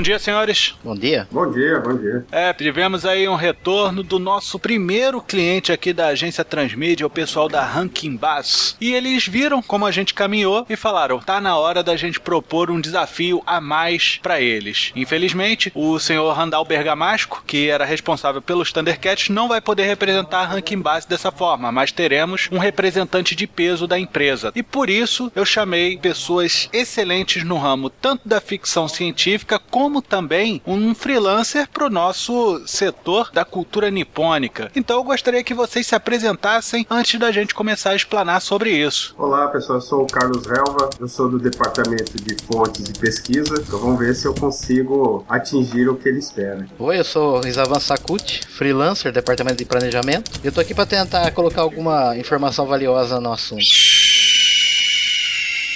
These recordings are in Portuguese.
Bom dia, senhores. Bom dia. Bom dia, bom dia. É, tivemos aí um retorno do nosso primeiro cliente aqui da agência Transmídia, o pessoal da Rankin Bass. E eles viram como a gente caminhou e falaram: tá na hora da gente propor um desafio a mais para eles. Infelizmente, o senhor Randall Bergamasco, que era responsável pelos Thundercats, não vai poder representar a Rankin Bass dessa forma, mas teremos um representante de peso da empresa. E por isso eu chamei pessoas excelentes no ramo tanto da ficção científica como também um freelancer para o nosso setor da cultura nipônica. Então eu gostaria que vocês se apresentassem antes da gente começar a explanar sobre isso. Olá pessoal, eu sou o Carlos Relva, eu sou do departamento de fontes e pesquisa, então vamos ver se eu consigo atingir o que ele espera. Oi, eu sou Rizavan Sakuti, freelancer, departamento de planejamento. Eu tô aqui para tentar colocar alguma informação valiosa no assunto.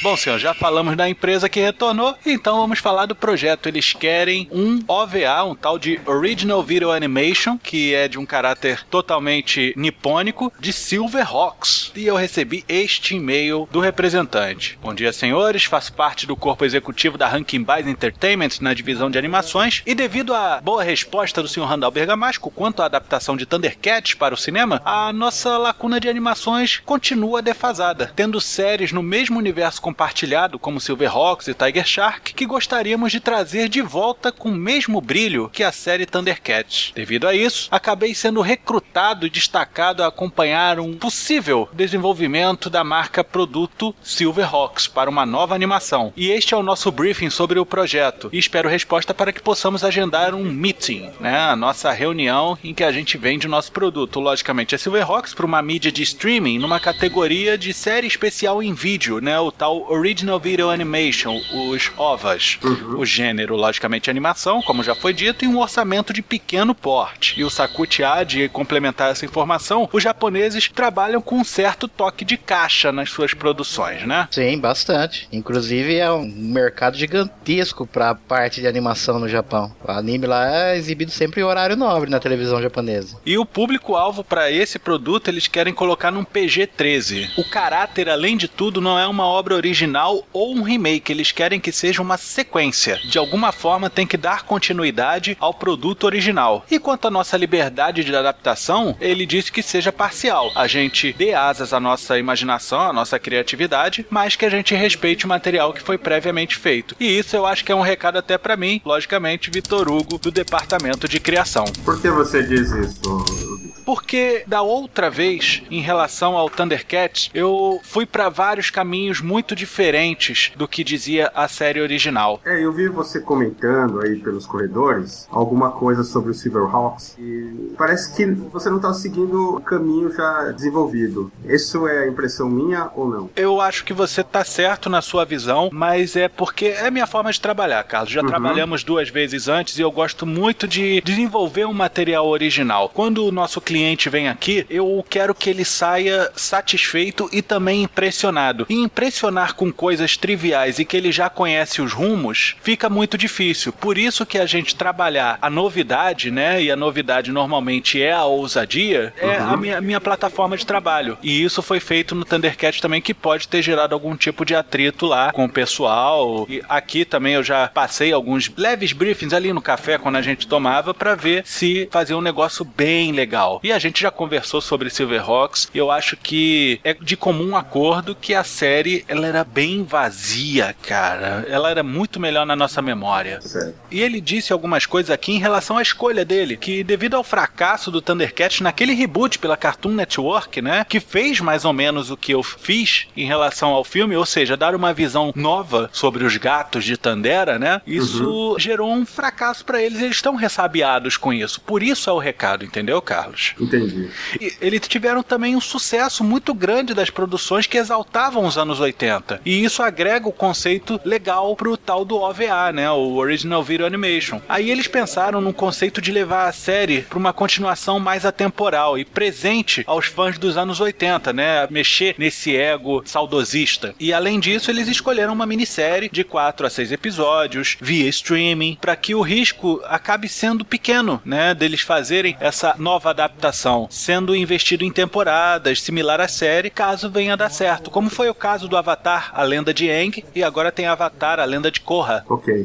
Bom, senhor, já falamos da empresa que retornou, então vamos falar do projeto. Eles querem um OVA, um tal de Original Video Animation, que é de um caráter totalmente nipônico, de Silverhawks. E eu recebi este e-mail do representante. Bom dia, senhores. Faço parte do corpo executivo da Rankin Bass Entertainment na divisão de animações. E devido à boa resposta do senhor Randall Bergamasco quanto à adaptação de Thundercats para o cinema, a nossa lacuna de animações continua defasada, tendo séries no mesmo universo compartilhado como Silverhawks e Tiger Shark que gostaríamos de trazer de volta com o mesmo brilho que a série Thundercats. Devido a isso, acabei sendo recrutado e destacado a acompanhar um possível desenvolvimento da marca produto Silverhawks para uma nova animação. E este é o nosso briefing sobre o projeto. E espero resposta para que possamos agendar um meeting, né? A nossa reunião em que a gente vende o nosso produto. Logicamente, é Silverhawks para uma mídia de streaming numa categoria de série especial em vídeo, né? O tal Original Video Animation, os OVAs. O gênero, logicamente, animação, como já foi dito, e um orçamento de pequeno porte. E o Sakuti há de complementar essa informação, os japoneses trabalham com um certo toque de caixa nas suas produções, né? Sim, bastante. Inclusive é um mercado gigantesco para a parte de animação no Japão. O anime lá é exibido sempre em horário nobre na televisão japonesa. E o público-alvo para esse produto eles querem colocar num PG-13. O caráter, além de tudo, não é uma obra original ou um remake, eles querem que seja uma sequência. De alguma forma tem que dar continuidade ao produto original. E quanto à nossa liberdade de adaptação, ele disse que seja parcial. A gente dê asas à nossa imaginação, à nossa criatividade, mas que a gente respeite o material que foi previamente feito. E isso eu acho que é um recado até para mim, logicamente, Vitor Hugo, do departamento de criação. Por que você diz isso? Porque da outra vez, em relação ao Thundercats, eu fui para vários caminhos muito diferentes do que dizia a série original. É, eu vi você comentando aí pelos corredores alguma coisa sobre o Silverhawks e parece que você não tá seguindo o caminho já desenvolvido. Isso é impressão minha ou não? Eu acho que você tá certo na sua visão, mas é porque é minha forma de trabalhar, Carlos. Já Uhum. trabalhamos duas vezes antes e eu gosto muito de desenvolver um material original. Quando o nosso cliente vem aqui, eu quero que ele saia satisfeito e também impressionado. E impressionar com coisas triviais e que ele já conhece os rumos fica muito difícil. Por isso que a gente trabalhar a novidade, né? E a novidade normalmente é a ousadia, é a minha, minha plataforma de trabalho. E isso foi feito no Thundercat também, que pode ter gerado algum tipo de atrito lá com o pessoal. E aqui também eu já passei alguns leves briefings ali no café quando a gente tomava para ver se fazia um negócio bem legal. E a gente já conversou sobre Silverhawks e eu acho que é de comum acordo que a série ela era bem vazia, cara. Ela era muito melhor na nossa memória. Certo. E ele disse algumas coisas aqui em relação à escolha dele, que devido ao fracasso do Thundercats naquele reboot pela Cartoon Network, né, que fez mais ou menos o que eu fiz em relação ao filme, ou seja, dar uma visão nova sobre os gatos de Tandera, né? Isso gerou um fracasso pra eles, eles estão ressabiados com isso. Por isso é o recado, entendeu, Carlos? Entendi. E eles tiveram também um sucesso muito grande das produções que exaltavam os anos 80. E isso agrega o conceito legal pro tal do OVA, né? O Original Video Animation. Aí eles pensaram num conceito de levar a série pra uma continuação mais atemporal e presente aos fãs dos anos 80, né? Mexer nesse ego saudosista. E além disso, eles escolheram uma minissérie de 4 a 6 episódios via streaming para que o risco acabe sendo pequeno, né? Deles fazerem essa nova adaptação, sendo investido em temporadas, similar à série, caso venha a dar certo. Como foi o caso do Avatar, a lenda de Aang, e agora tem Avatar, a lenda de Korra. Ok.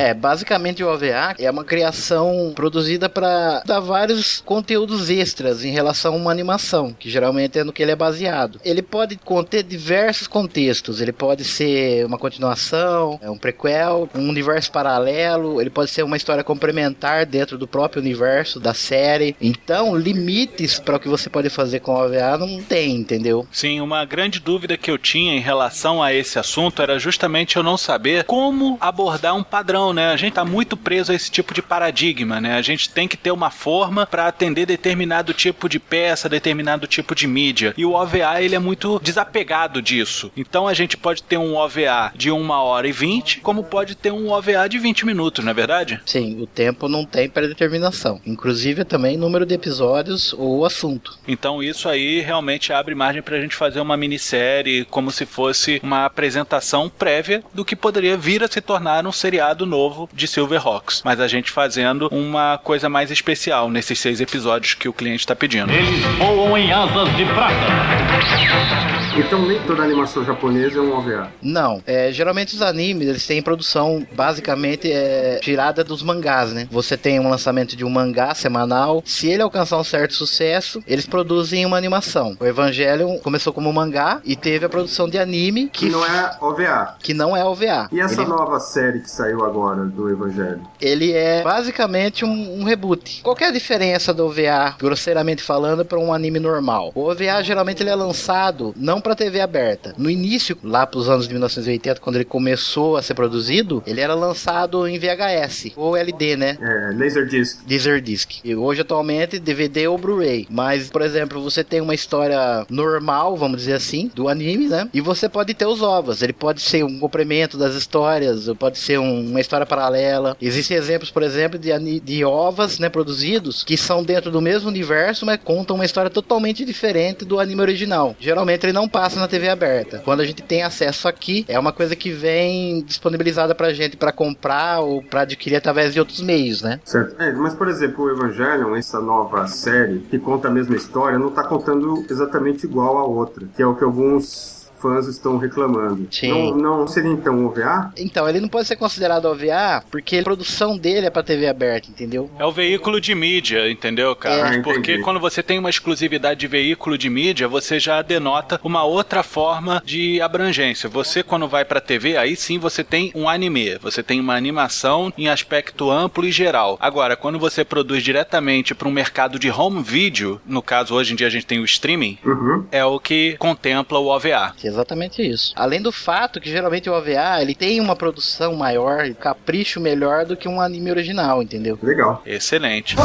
É, basicamente o OVA é uma criação produzida para dar vários conteúdos extras em relação a uma animação, que geralmente é no que ele é baseado. Ele pode conter diversos contextos, ele pode ser uma continuação, é um prequel, um universo paralelo, ele pode ser uma história complementar dentro do próprio universo da série. Então, limites para o que você pode fazer com o OVA não tem, entendeu? Sim, uma grande dúvida que eu tinha em relação a esse assunto era justamente eu não saber como abordar um padrão, né? A gente tá muito preso a esse tipo de paradigma, né? A gente tem que ter uma forma para atender determinado tipo de peça, determinado tipo de mídia. E o OVA, ele é muito desapegado disso. Então a gente pode ter um OVA de uma hora e vinte, como pode ter um OVA de 20 minutos, não é verdade? Sim, o tempo não tem predeterminação. Inclusive também número de episódios ou assunto. Então isso aí realmente abre margem pra gente fazer uma minissérie como se fosse uma apresentação prévia do que poderia vir a se tornar um seriado novo de Silverhawks. Mas a gente fazendo uma coisa mais especial nesses seis episódios que o cliente está pedindo. Eles voam em asas de prata. Então nem toda animação japonesa é um OVA. Não, é, geralmente os animes eles têm produção basicamente é, tirada dos mangás, né? Você tem um lançamento de um mangá semanal. Se ele alcançar um certo sucesso, eles produzem uma animação. O Evangelion começou como mangá e teve a produção de anime Que que, não é OVA. que não é OVA. E essa ele, nova série que saiu agora do Evangelho? ele é basicamente um, um reboot. Qual é a diferença do OVA, grosseiramente falando, para um anime normal? O OVA geralmente ele é lançado não para TV aberta. No início, lá para os anos de 1980, quando ele começou a ser produzido, ele era lançado em VHS ou LD, né? É, Laserdisc. Laserdisc. E hoje, atualmente, DVD ou Blu-ray. Mas, por exemplo, você tem uma história normal, vamos dizer assim, do anime, né? E você pode ter os ovos. Ele pode ser um complemento das histórias, ou pode ser um- uma história paralela. Existem exemplos, por exemplo, de, de ovas, né, produzidos, que são dentro do mesmo universo, mas contam uma história totalmente diferente do anime original. Geralmente ele não passa na TV aberta. Quando a gente tem acesso aqui, é uma coisa que vem disponibilizada pra gente pra comprar ou pra adquirir através de outros meios, né? Certo. É, mas, por exemplo, o Evangelion, essa nova série, que conta a mesma história, não tá contando exatamente igual a outra, que é o que alguns fãs estão reclamando. Sim. Não, não seria então um OVA? Então, ele não pode ser considerado OVA porque a produção dele é pra TV aberta, entendeu? É o veículo de mídia, entendeu, cara? É, Porque entendi. quando você tem uma exclusividade de veículo de mídia, você já denota uma outra forma de abrangência. Você, quando vai pra TV, aí sim você tem um anime, você tem uma animação em aspecto amplo e geral. Agora, quando você produz diretamente para um mercado de home video, no caso hoje em dia a gente tem o streaming, Uhum. é o que contempla o OVA. Exatamente isso. Além do fato que geralmente o OVA ele tem uma produção maior, um capricho melhor do que um anime original, entendeu? Legal. Excelente.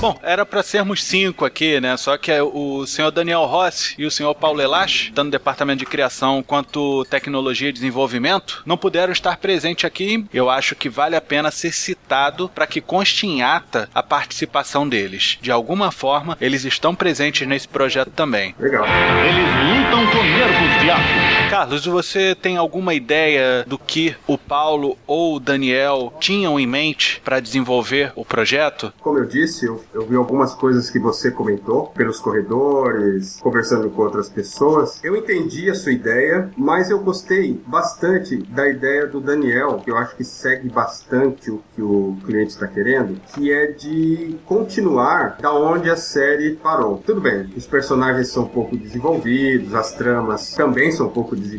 Bom, era pra sermos cinco aqui, né? Só que o senhor Daniel Rossi e o senhor Paulo Elache, tanto no departamento de criação quanto tecnologia e desenvolvimento, não puderam estar presentes aqui. Eu acho que vale a pena ser citado para que conste em ata a participação deles. De alguma forma, eles estão presentes nesse projeto também. Legal. Eles lutam com nervos de aço. Carlos, você tem alguma ideia do que o Paulo ou o Daniel tinham em mente para desenvolver o projeto? Como eu disse, eu, eu vi algumas coisas que você comentou pelos corredores, conversando com outras pessoas. Eu entendi a sua ideia, mas eu gostei bastante da ideia do Daniel, que eu acho que segue bastante o que o cliente está querendo, que é de continuar da onde a série parou. Tudo bem, os personagens são um pouco desenvolvidos, as tramas também são um pouco desenvolvidas,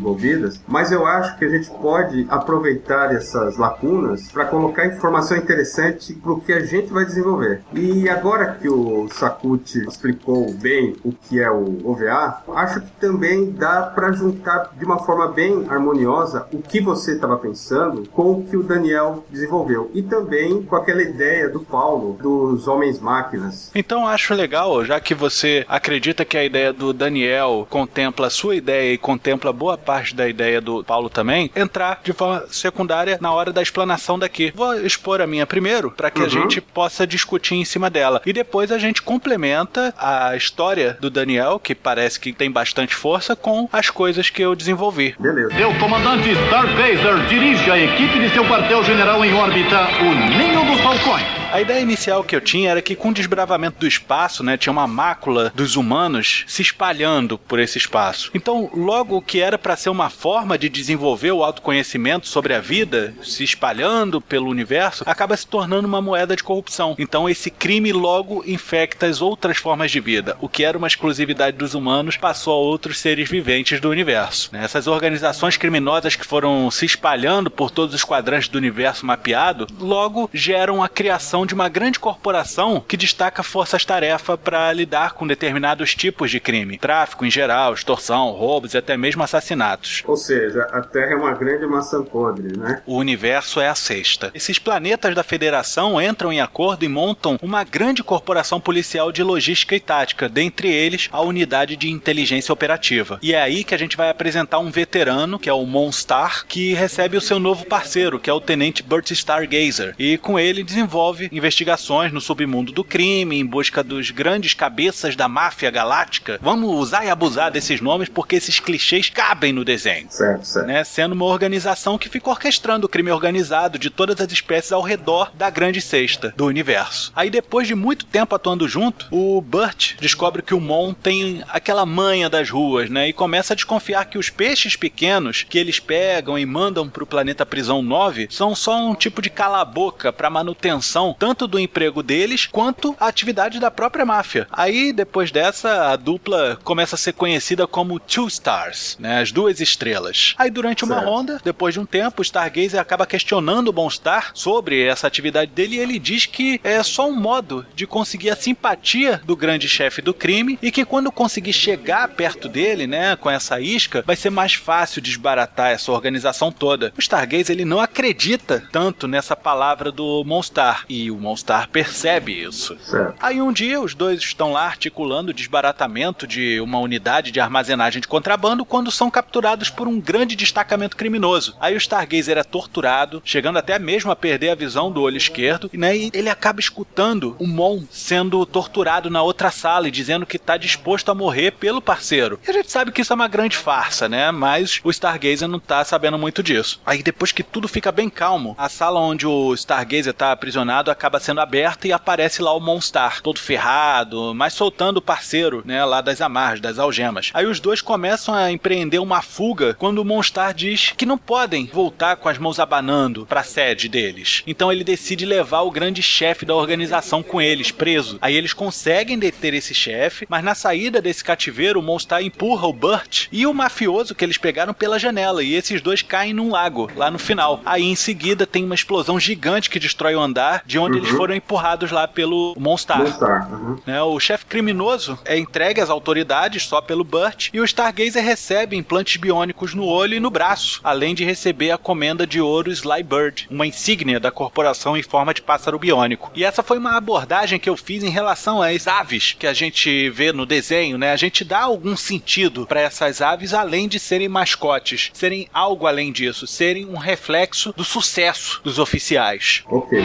mas eu acho que a gente pode aproveitar essas lacunas para colocar informação interessante para o que a gente vai desenvolver. E agora que o Sakuchi explicou bem o que é o OVA, acho que também dá para juntar de uma forma bem harmoniosa o que você estava pensando com o que o Daniel desenvolveu e também com aquela ideia do Paulo dos homens máquinas. Então acho legal, já que você acredita que a ideia do Daniel contempla a sua ideia e contempla boa parte da ideia do Paulo também, entrar de forma secundária na hora da explanação daqui. Vou expor a minha primeiro para que uhum. a gente possa discutir em cima dela e depois a gente complementa a história do Daniel, que parece que tem bastante força, com as coisas que eu desenvolvi. Beleza. Seu comandante Stargazer dirige a equipe de seu quartel-general em órbita, o Ninho dos Falcões. A ideia inicial que eu tinha era que com o desbravamento do espaço, né, tinha uma mácula dos humanos se espalhando por esse espaço. Então, logo o que era para ser uma forma de desenvolver o autoconhecimento sobre a vida, se espalhando pelo universo, acaba se tornando uma moeda de corrupção. Então, esse crime logo infecta as outras formas de vida. O que era uma exclusividade dos humanos passou a outros seres viventes do universo. Né? Essas organizações criminosas que foram se espalhando por todos os quadrantes do universo mapeado, logo geram a criação de uma grande corporação que destaca forças-tarefa para lidar com determinados tipos de crime. Tráfico em geral, extorsão, roubos e até mesmo assassinatos. Ou seja, a Terra é uma grande maçã podre, né? O universo é a sexta. Esses planetas da Federação entram em acordo e montam uma grande corporação policial de logística e tática, dentre eles a unidade de inteligência operativa. E é aí que a gente vai apresentar um veterano, que é o Monstar, que recebe o seu novo parceiro, que é o Tenente Burt Stargazer, e com ele desenvolve investigações no submundo do crime, em busca dos grandes cabeças da máfia galáctica. Vamos usar e abusar desses nomes porque esses clichês cabem no desenho. Certo, certo. Né? Sendo uma organização que fica orquestrando o crime organizado de todas as espécies ao redor da grande cesta do universo. Aí depois de muito tempo atuando junto, o Burt descobre que o Mon tem aquela manha das ruas, né? E começa a desconfiar que os peixes pequenos que eles pegam e mandam para o planeta Prisão 9 são só um tipo de cala-boca para manutenção tanto do emprego deles quanto a atividade da própria máfia. Aí, depois dessa, a dupla começa a ser conhecida como Two Stars, né? As duas estrelas. Aí, durante uma certo. ronda, depois de um tempo, o Stargazer acaba questionando o Bonstar sobre essa atividade dele e ele diz que é só um modo de conseguir a simpatia do grande chefe do crime e que quando conseguir chegar perto dele, né, com essa isca, vai ser mais fácil desbaratar essa organização toda. O Stargazer ele não acredita tanto nessa palavra do Monstar e o Monstar percebe isso. Certo. Aí um dia os dois estão lá articulando o desbaratamento de uma unidade de armazenagem de contrabando quando são capturados por um grande destacamento criminoso. Aí o Stargazer é torturado, chegando até mesmo a perder a visão do olho esquerdo, né, e ele acaba escutando o Mon sendo torturado na outra sala e dizendo que está disposto a morrer pelo parceiro. E a gente sabe que isso é uma grande farsa, né? Mas o Stargazer não tá sabendo muito disso. Aí depois que tudo fica bem calmo, a sala onde o Stargazer tá aprisionado acaba sendo aberta e aparece lá o Monstar, todo ferrado, mas soltando o parceiro, né, lá das amarras, das algemas. Aí os dois começam a empreender uma fuga quando o Monstar diz que não podem voltar com as mãos abanando para a sede deles. Então ele decide levar o grande chefe da organização com eles, preso. Aí eles conseguem deter esse chefe, mas na saída desse cativeiro, o Monstar empurra o Burt e o mafioso que eles pegaram pela janela, e esses dois caem num lago, lá no final. Aí em seguida tem uma explosão gigante que destrói o andar, de onde uhum. eles foram empurrados lá pelo Monstar. Monstar. Uhum. Né, o chefe criminoso é entregue às autoridades só pelo Burt e o Stargazer recebe implantes biônicos no olho e no braço, além de receber a comenda de ouro Slybird, uma insígnia da corporação em forma de pássaro biônico. E essa foi uma abordagem que eu fiz em relação às aves que a gente vê no desenho, né? A gente dá algum sentido para essas aves além de serem mascotes, serem algo além disso, serem um reflexo do sucesso dos oficiais. Ok.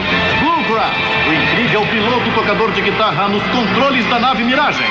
Bluegrass, o incrível piloto tocador de guitarra nos controles da nave Miragem.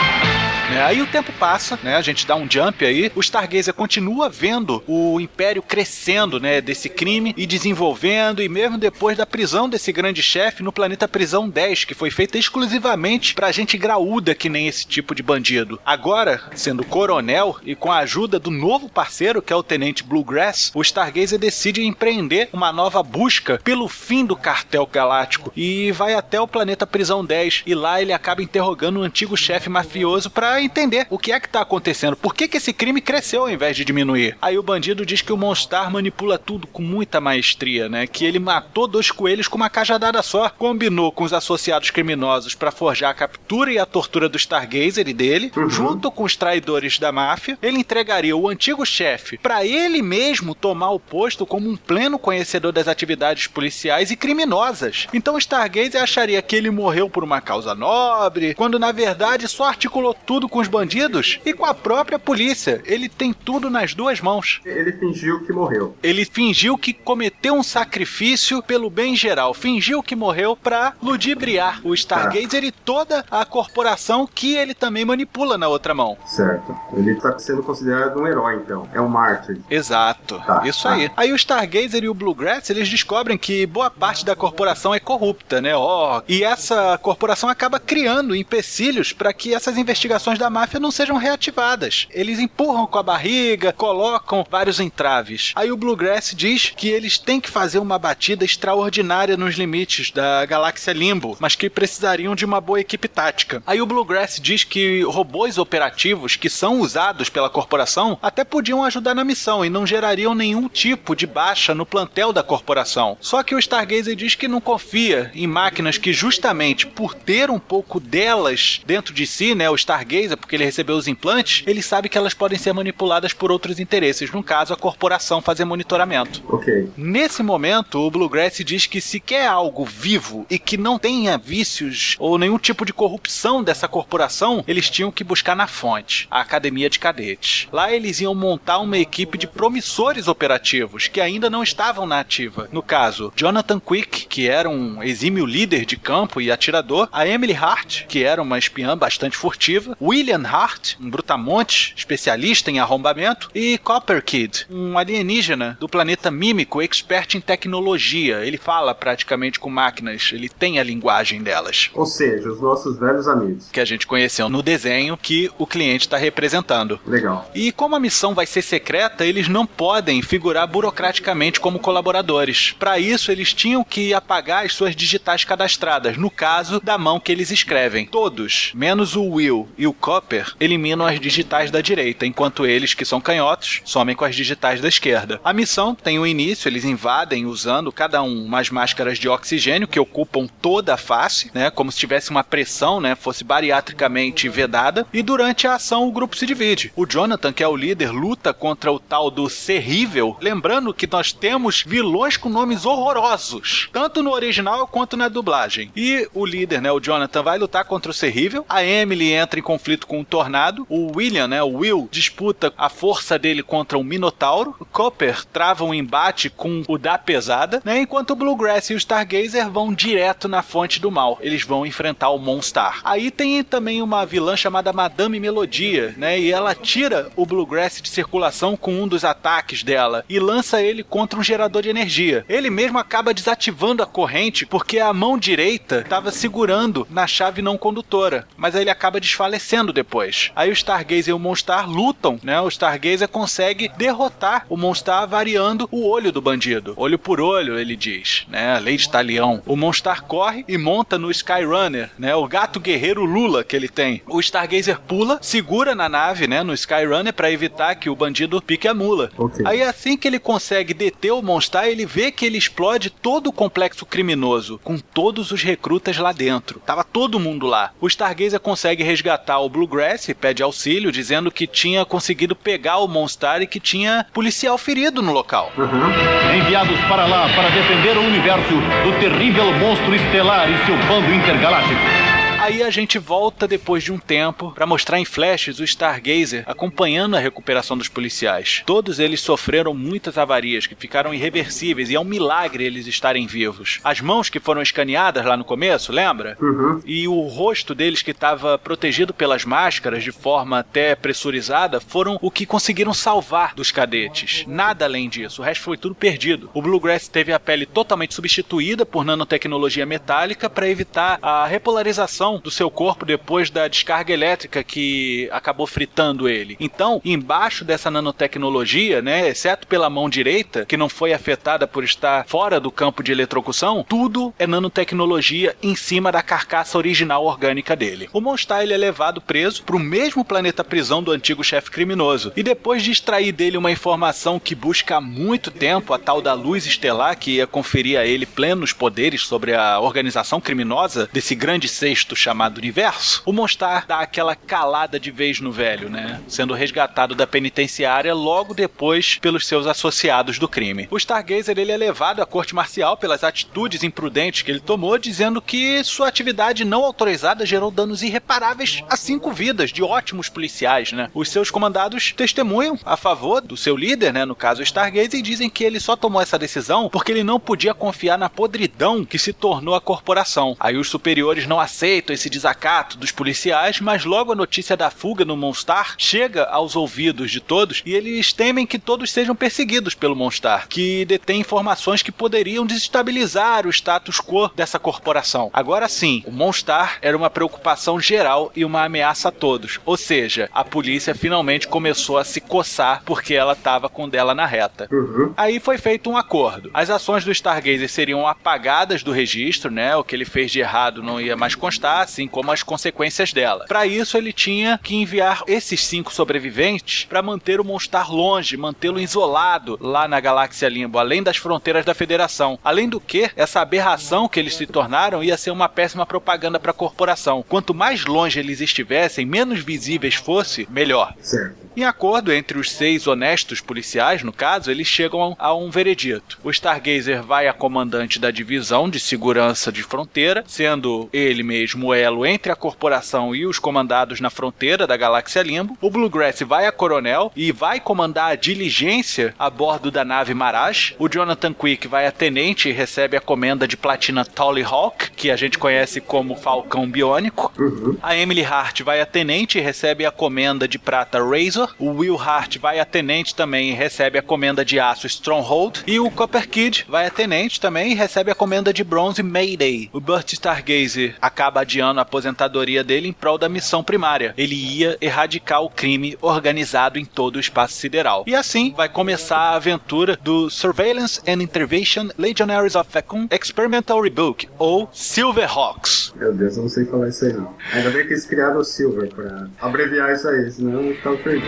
Né? Aí o tempo passa, né? A gente dá um jump aí. O Stargazer continua vendo o Império crescendo, né? Desse crime e desenvolvendo, e mesmo depois da prisão desse grande chefe no planeta Prisão 10, que foi feita exclusivamente pra gente graúda que nem esse tipo de bandido. Agora, sendo coronel e com a ajuda do novo parceiro, que é o Tenente Bluegrass, o Stargazer decide empreender uma nova busca pelo fim do cartel galáctico e vai até o planeta Prisão 10 e lá ele acaba interrogando o antigo chefe mafioso para entender o que é que tá acontecendo, por que, que esse crime cresceu ao invés de diminuir. Aí o bandido diz que o Monstar manipula tudo com muita maestria, né? Que ele matou dois coelhos com uma cajadada só, combinou com os associados criminosos para forjar a captura e a tortura do Stargazer e dele, uhum. junto com os traidores da máfia, ele entregaria o antigo chefe para ele mesmo tomar o posto como um pleno conhecedor das atividades policiais e criminosas. Então o Stargazer acharia que ele morreu por uma causa nobre, quando na verdade só articulou tudo com os bandidos e com a própria polícia. Ele tem tudo nas duas mãos. Ele fingiu que morreu. Ele fingiu que cometeu um sacrifício pelo bem geral. Fingiu que morreu para ludibriar o Stargazer ah. e toda a corporação que ele também manipula na outra mão. Certo. Ele está sendo considerado um herói, então. É um mártir. Exato. Tá, Isso tá. aí. Aí o Stargazer e o Bluegrass, eles descobrem que boa parte da corporação é corrupta, né? Oh, e essa corporação acaba criando empecilhos para que essas investigações da máfia não sejam reativadas. Eles empurram com a barriga, colocam vários entraves. Aí o Bluegrass diz que eles têm que fazer uma batida extraordinária nos limites da galáxia Limbo, mas que precisariam de uma boa equipe tática. Aí o Bluegrass diz que robôs operativos que são usados pela corporação até podiam ajudar na missão e não gerariam nenhum tipo de baixa no plantel da corporação. Só que o Stargazer diz que não confia em máquinas que justamente por ter um pouco delas dentro de si, né, o Stargazer, porque ele recebeu os implantes, ele sabe que elas podem ser manipuladas por outros interesses, no caso a corporação fazer monitoramento. OK. Nesse momento, o Bluegrass diz que se quer algo vivo e que não tenha vícios ou nenhum tipo de corrupção dessa corporação, eles tinham que buscar na fonte, a Academia de Cadetes. Lá eles iam montar uma equipe de promissores operativos que ainda não estavam na ativa. No caso, Jonathan Quick, que era um exímio líder de campo e atirador, a Emily Hart, que era uma espiã bastante furtiva, William Hart, um brutamonte, especialista em arrombamento, e Copper Kid, um alienígena do planeta Mímico, expert em tecnologia. Ele fala praticamente com máquinas, ele tem a linguagem delas. Ou seja, os nossos velhos amigos. Que a gente conheceu no desenho que o cliente está representando. Legal. E como a missão vai ser secreta, eles não podem figurar burocraticamente como colaboradores. Para isso, eles tinham que apagar as suas digitais cadastradas, no caso da mão que eles escrevem. Todos, menos o Will e o Copper, eliminam as digitais da direita, enquanto eles, que são canhotos, somem com as digitais da esquerda. A missão tem um início, eles invadem usando cada um umas máscaras de oxigênio que ocupam toda a face, né, como se tivesse uma pressão, né, fosse bariatricamente vedada, e durante a ação o grupo se divide. O Jonathan, que é o líder, luta contra o tal do Serrível, lembrando que nós temos vilões com nomes horrorosos, tanto no original quanto na dublagem. E o líder, né, o Jonathan, vai lutar contra o Serrível, a Emily entra em conflito com o Tornado, o William, né, o Will, disputa a força dele contra o Minotauro, o Copper trava um embate com o da pesada, né, enquanto o Bluegrass e o Stargazer vão direto na fonte do mal. Eles vão enfrentar o Monstar. Aí tem também uma vilã chamada Madame Melodia, né, e ela tira o Bluegrass de circulação com um dos ataques dela e lança ele contra um gerador de energia. Ele mesmo acaba desativando a corrente porque a mão direita estava segurando na chave não condutora, mas aí ele acaba desfalecendo depois. Aí o Stargazer e o Monstar lutam, né? O Stargazer consegue derrotar o Monstar variando o olho do bandido. Olho por olho, ele diz, né? Lei de talião. O Monstar corre e monta no Skyrunner, né? O gato guerreiro Lula que ele tem. O Stargazer pula, segura na nave, né? No Skyrunner para evitar que o bandido pique a mula. Okay. Aí assim que ele consegue deter o Monstar, ele vê que ele explode todo o complexo criminoso, com todos os recrutas lá dentro. Tava todo mundo lá. O Stargazer consegue resgatar o Bluegrass e pede auxílio, dizendo que tinha conseguido pegar o Monstar e que tinha policial ferido no local. Uhum. Enviados para lá para defender o universo do terrível monstro estelar e seu bando intergaláctico. Aí a gente volta depois de um tempo para mostrar em flashes o Stargazer acompanhando a recuperação dos policiais. Todos eles sofreram muitas avarias que ficaram irreversíveis e é um milagre eles estarem vivos. As mãos que foram escaneadas lá no começo, lembra? Uhum. E o rosto deles que estava protegido pelas máscaras de forma até pressurizada foram o que conseguiram salvar dos cadetes. Nada além disso, o resto foi tudo perdido. O Bluegrass teve a pele totalmente substituída por nanotecnologia metálica para evitar a repolarização do seu corpo depois da descarga elétrica que acabou fritando ele. Então, embaixo dessa nanotecnologia, né, exceto pela mão direita, que não foi afetada por estar fora do campo de eletrocução, tudo é nanotecnologia em cima da carcaça original orgânica dele. O Monstar ele é levado preso para o mesmo planeta prisão do antigo chefe criminoso. E depois de extrair dele uma informação que busca há muito tempo, a tal da luz estelar, que ia conferir a ele plenos poderes sobre a organização criminosa desse grande cesto chamado universo, o Monstar dá aquela calada de vez no velho, né? Sendo resgatado da penitenciária logo depois pelos seus associados do crime. O Stargazer ele é levado à corte marcial pelas atitudes imprudentes que ele tomou, dizendo que sua atividade não autorizada gerou danos irreparáveis a cinco vidas de ótimos policiais, né? Os seus comandados testemunham a favor do seu líder, né? No caso, o Stargazer, e dizem que ele só tomou essa decisão porque ele não podia confiar na podridão que se tornou a corporação. Aí os superiores não aceitam esse desacato dos policiais, mas logo a notícia da fuga no Monstar chega aos ouvidos de todos e eles temem que todos sejam perseguidos pelo Monstar, que detém informações que poderiam desestabilizar o status quo dessa corporação. Agora sim, o Monstar era uma preocupação geral e uma ameaça a todos. Ou seja, a polícia finalmente começou a se coçar porque ela estava com dela na reta. Uhum. Aí foi feito um acordo. As ações do Stargazer seriam apagadas do registro, né? O que ele fez de errado não ia mais constar, assim como as consequências dela. Para isso, ele tinha que enviar esses cinco sobreviventes para manter o Monstar longe, mantê-lo isolado lá na Galáxia Limbo, além das fronteiras da Federação. Além do que, essa aberração que eles se tornaram ia ser uma péssima propaganda para a corporação. Quanto mais longe eles estivessem, menos visíveis fosse, melhor. Certo. Em acordo entre os seis honestos policiais, no caso, eles chegam a um veredito. O Stargazer vai a comandante da divisão de segurança de fronteira, sendo ele mesmo o elo entre a corporação e os comandados na fronteira da Galáxia Limbo. O Bluegrass vai a coronel e vai comandar a diligência a bordo da nave Maraj. O Jonathan Quick vai a tenente e recebe a comenda de platina Tolly Hawk, que a gente conhece como Falcão Biônico. Uhum. A Emily Hart vai a tenente e recebe a comenda de prata Razor. O Will Hart vai a tenente também e recebe a comenda de aço Stronghold. E o Copper Kid vai a tenente também e recebe a comenda de bronze Mayday. O Burt Stargazer acaba adiando a aposentadoria dele em prol da missão primária. Ele ia erradicar o crime organizado em todo o espaço sideral. E assim vai começar a aventura do Surveillance and Intervention Legionaries of Fecum Experimental Rebook, ou Silverhawks. Meu Deus, eu não sei falar isso aí não. Ainda bem que eles criaram o Silver pra abreviar isso aí, senão eu tava perdido.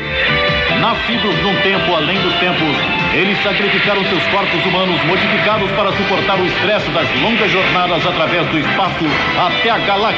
Nascidos num tempo além dos tempos, eles sacrificaram seus corpos humanos modificados para suportar o estresse das longas jornadas através do espaço até a galáxia.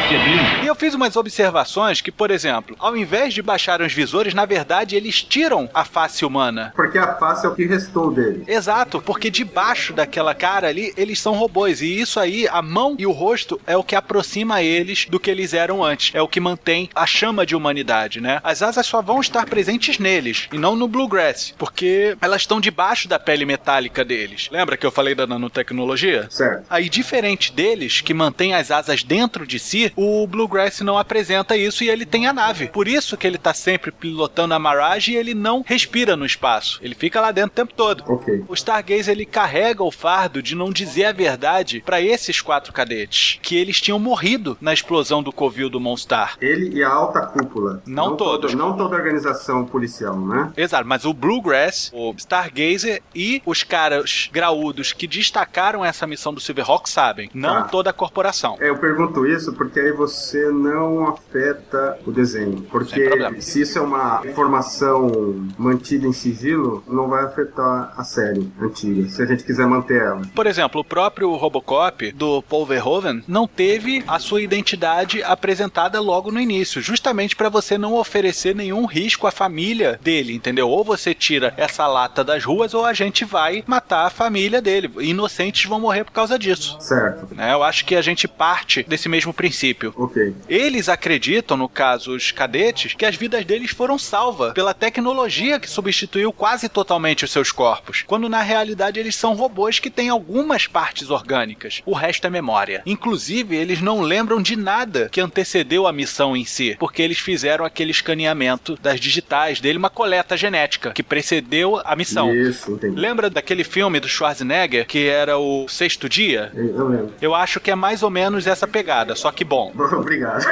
E eu fiz umas observações que, por exemplo, ao invés de baixarem os visores, na verdade eles tiram a face humana. Porque a face é o que restou dele. Exato, porque debaixo daquela cara ali, eles são robôs. E isso aí, a mão e o rosto, é o que aproxima eles do que eles eram antes. É o que mantém a chama de humanidade, né? As asas só vão estar presentes neles e não no Bluegrass, porque elas estão debaixo da pele metálica deles. Lembra que eu falei da nanotecnologia? Certo. Aí, diferente deles, que mantém as asas dentro de si, o Bluegrass não apresenta isso e ele tem a nave. Por isso que ele tá sempre pilotando a Mirage e ele não respira no espaço. Ele fica lá dentro o tempo todo. Ok. O Stargazer ele carrega o fardo de não dizer a verdade para esses quatro cadetes, que eles tinham morrido na explosão do covil do Monstar. Ele e a alta cúpula. Não todos. Toda, não toda organização policial, né? Exato, mas o Bluegrass, o Stargazer e os caras graúdos que destacaram essa missão do Silverhawk sabem, não Tá. toda a corporação. É, eu pergunto isso porque aí você não afeta o desenho. Porque se isso é uma informação mantida em sigilo, não vai afetar a série antiga, se a gente quiser manter ela. Por exemplo, o próprio Robocop do Paul Verhoeven não teve a sua identidade apresentada logo no início, justamente para você não oferecer nenhum risco à família dele, entendeu? Ou você tira essa lata das ruas ou a gente vai matar a família dele. Inocentes vão morrer por causa disso. Certo. Né? Eu acho que a gente parte desse mesmo princípio. Ok. Eles acreditam, no caso os cadetes, que as vidas deles foram salvas pela tecnologia que substituiu quase totalmente os seus corpos, quando na realidade eles são robôs que têm algumas partes orgânicas. O resto é memória. Inclusive, eles não lembram de nada que antecedeu a missão em si, porque eles fizeram aquele escaneamento das digitais dele, uma coleta genética que precedeu a missão. Isso, entendi. Lembra daquele filme do Schwarzenegger que era o Sexto Dia? Eu eu lembro. Eu acho que é mais ou menos essa pegada, só que bom. Obrigado.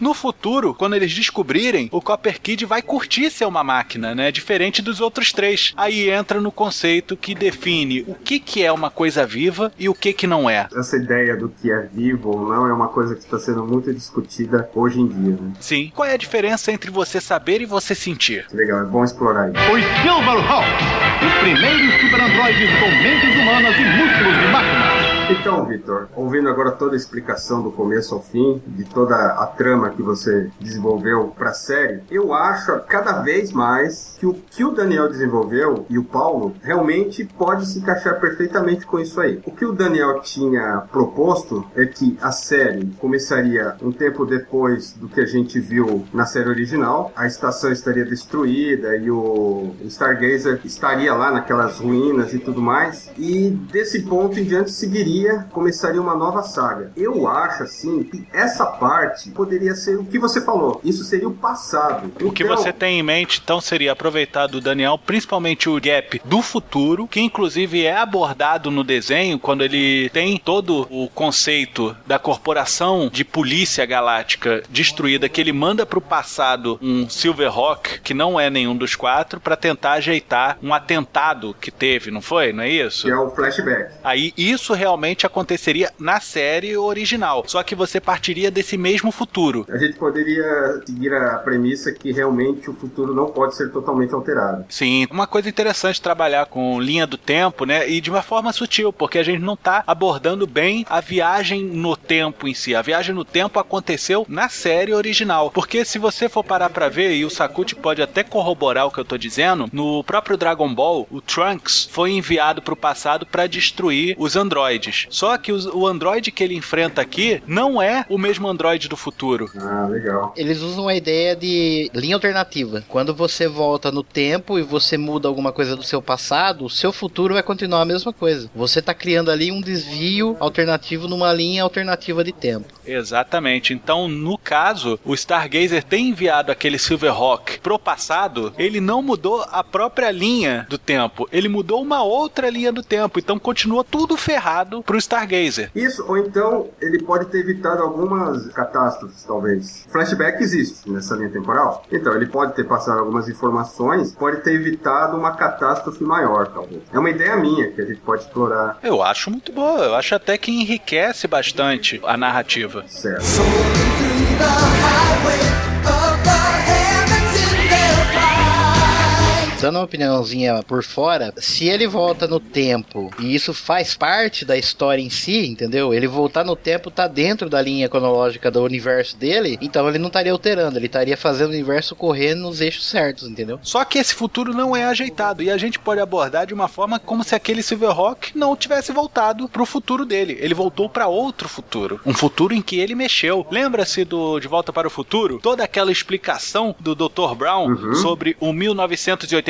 No futuro, quando eles descobrirem, o Copper Kid vai curtir ser uma máquina, né? Diferente dos outros três. Aí entra no conceito que define o que, que é uma coisa viva e o que, que não é. Essa ideia do que é vivo ou não é uma coisa que está sendo muito discutida hoje em dia, né? Sim. Qual é a diferença entre você saber e você sentir? Legal, é bom explorar isso. Os Silverhawks, os primeiros superandroides com mentes humanas e músculos de máquinas. Então, Vitor, ouvindo agora toda a explicação do começo ao fim, de toda a trama que você desenvolveu para a série, eu acho cada vez mais que o que o Daniel desenvolveu e o Paulo realmente pode se encaixar perfeitamente com isso aí. O que o Daniel tinha proposto é que a série começaria um tempo depois do que a gente viu na série original, a estação estaria destruída e o Stargazer estaria lá naquelas ruínas e tudo mais, e desse ponto em diante seguiria, começaria uma nova saga. Eu acho assim que essa parte poderia ser o que você falou. Isso seria o passado. O que Então, você tem em mente, então, seria aproveitar do Daniel, principalmente o gap do futuro, que inclusive é abordado no desenho, quando ele tem todo o conceito da corporação de polícia galáctica destruída, que ele manda pro passado um Silverhawk, que não é nenhum dos quatro, para tentar ajeitar um atentado que teve, não foi? Não é isso? que é o flashback. Aí isso realmente aconteceria na série original, só que você partiria desse mesmo futuro. A gente poderia seguir a premissa que realmente o futuro não pode ser totalmente alterado. Sim, uma coisa interessante trabalhar com linha do tempo, né? E de uma forma sutil, porque a gente não tá abordando bem a viagem no tempo em si. A viagem no tempo aconteceu na série original. Porque se você for parar pra ver, e o Sakuti pode até corroborar o que eu tô dizendo, no próprio Dragon Ball, o Trunks foi enviado pro passado pra destruir os androides. Só que os- o androide que ele enfrenta aqui não é o mesmo androide do futuro. Ah, legal. Eles usam a ideia de linha alternativa. Quando você volta no tempo e você muda alguma coisa do seu passado, o seu futuro vai continuar a mesma coisa. Você tá criando ali um desvio alternativo numa linha alternativa de tempo. Exatamente. Então, no caso, o Stargazer ter enviado aquele Silverhawk pro passado, ele não mudou a própria linha do tempo, ele mudou uma outra linha do tempo. Então, continua tudo ferrado pro Stargazer. Isso, ou então ele pode ter evitado algumas catástrofes, talvez. Flashback existe nessa linha temporal. Então, ele pode ter passado algumas informações, pode ter evitado uma catástrofe maior, talvez. É uma ideia minha que a gente pode explorar. Eu acho muito boa, eu acho até que enriquece bastante a narrativa. Certo. Dando uma opiniãozinha por fora, se ele volta no tempo e isso faz parte da história em si, entendeu? Ele voltar no tempo tá dentro da linha cronológica do universo dele, então ele não estaria alterando, ele estaria fazendo o universo correr nos eixos certos, entendeu? Só que esse futuro não é ajeitado e a gente pode abordar de uma forma como se aquele Silverhawk não tivesse voltado pro futuro dele. Ele voltou para outro futuro, um futuro em que ele mexeu. Lembra-se do De Volta para o Futuro? Toda aquela explicação do Dr. Brown sobre o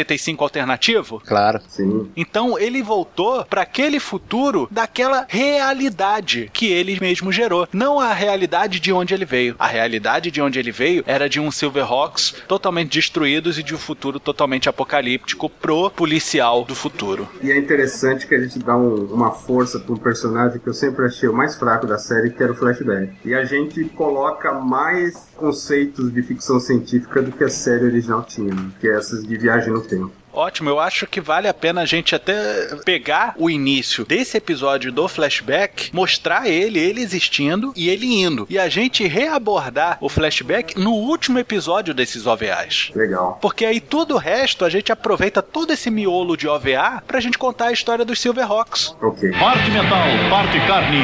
1985 alternativo? Claro. Sim. Então ele voltou para aquele futuro daquela realidade que ele mesmo gerou, não a realidade de onde ele veio. A realidade de onde ele veio era de um Silverhawks totalmente destruídos e de um futuro totalmente apocalíptico pro policial do futuro. E é interessante que a gente dá um- uma força para um personagem que eu sempre achei o mais fraco da série, que era o flashback. E a gente coloca mais conceitos de ficção científica do que a série original tinha, que é essas de viagem no tempo. Ótimo, eu acho que vale a pena a gente até pegar o início desse episódio do flashback, mostrar ele, ele existindo e ele indo. E a gente reabordar o flashback no último episódio desses OVAs. Legal. Porque aí tudo o resto a gente aproveita todo esse miolo de OVA pra gente contar a história dos Silverhawks. Ok. Parte metal, parte carne.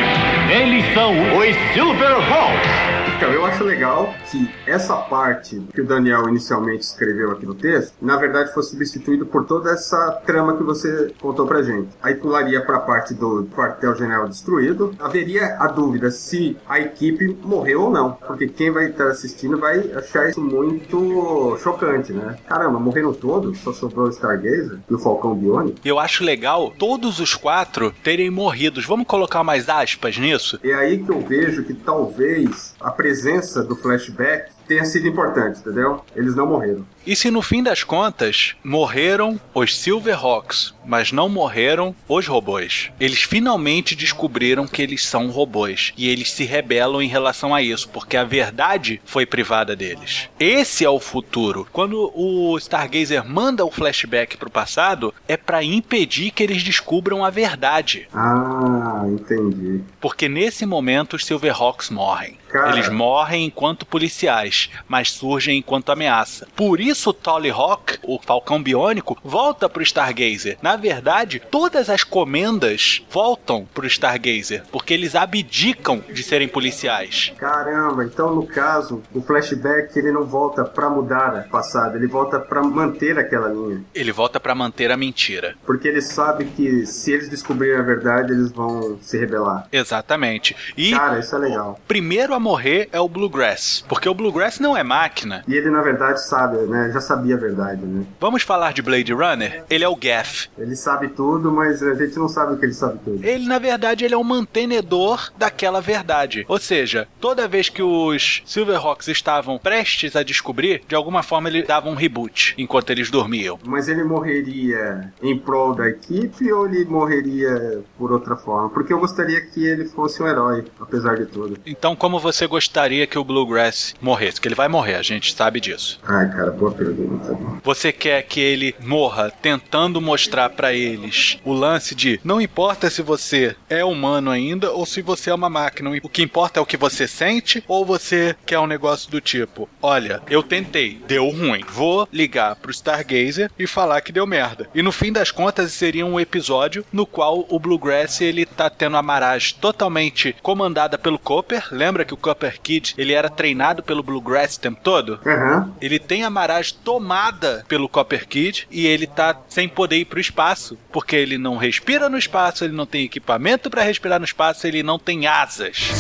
Eles são os Silverhawks. Então, eu acho legal que essa parte que o Daniel inicialmente escreveu aqui no texto, na verdade, fosse substituído por toda essa trama que você contou pra gente. Aí pularia pra parte do quartel-general destruído. Haveria a dúvida se a equipe morreu ou não. Porque quem vai estar assistindo vai achar isso muito chocante, né? Caramba, morreram todos? Só sobrou o Stargazer e o Falcão Biônico? Eu acho legal todos os quatro terem morridos. Vamos colocar mais aspas nisso? É aí que eu vejo que talvez a presença do flashback tenha sido importante, entendeu? Eles não morreram. E se no fim das contas morreram os Silverhawks, mas não morreram os robôs? Eles finalmente descobriram que eles são robôs e eles se rebelam em relação a isso, porque a verdade foi privada deles. Esse é o futuro. Quando o Stargazer manda o flashback pro passado, é para impedir que eles descubram a verdade. Ah, entendi. Porque nesse momento os Silverhawks morrem. Cara. Eles morrem enquanto policiais, mas surgem enquanto ameaça. Por isso, o Tolly Hawk, o Falcão Biônico, volta pro Stargazer. Na verdade, todas as comendas voltam pro Stargazer, porque eles abdicam de serem policiais. Caramba, então no caso, o flashback ele não volta pra mudar o passado, ele volta pra manter aquela linha. Ele volta pra manter a mentira. Porque ele sabe que se eles descobrirem a verdade, eles vão se rebelar. Exatamente. E Cara, isso é legal. primeiro a morrer é o Bluegrass, porque o Bluegrass não é máquina. E ele, na verdade, sabe, né? Já sabia a verdade, né? Vamos falar de Blade Runner? Ele é o Gaff. Ele sabe tudo, mas a gente não sabe o que ele sabe tudo. Ele, na verdade, ele é um mantenedor daquela verdade. Ou seja, toda vez que os Silverhawks estavam prestes a descobrir, de alguma forma ele dava um reboot enquanto eles dormiam. Mas ele morreria em prol da equipe ou ele morreria por outra forma? Porque eu gostaria que ele fosse um herói, apesar de tudo. Então, como você gostaria que o Bluegrass morresse? Que ele vai morrer, a gente sabe disso. Ai, cara, boa pergunta. Você quer que ele morra tentando mostrar pra eles o lance de não importa se você é humano ainda ou se você é uma máquina, o que importa é o que você sente ou você quer um negócio do tipo: olha, eu tentei, deu ruim, vou ligar pro Stargazer e falar que deu merda. E no fim das contas seria um episódio no qual o Bluegrass ele tá tendo a Marage totalmente comandada pelo Copper. Lembra que o Copper Kid ele era treinado pelo Bluegrass o tempo todo? Aham. Ele tem a Marage tomada pelo Copper Kid e ele tá sem poder ir pro espaço, porque ele não respira no espaço, ele não tem equipamento pra respirar no espaço, ele não tem asas.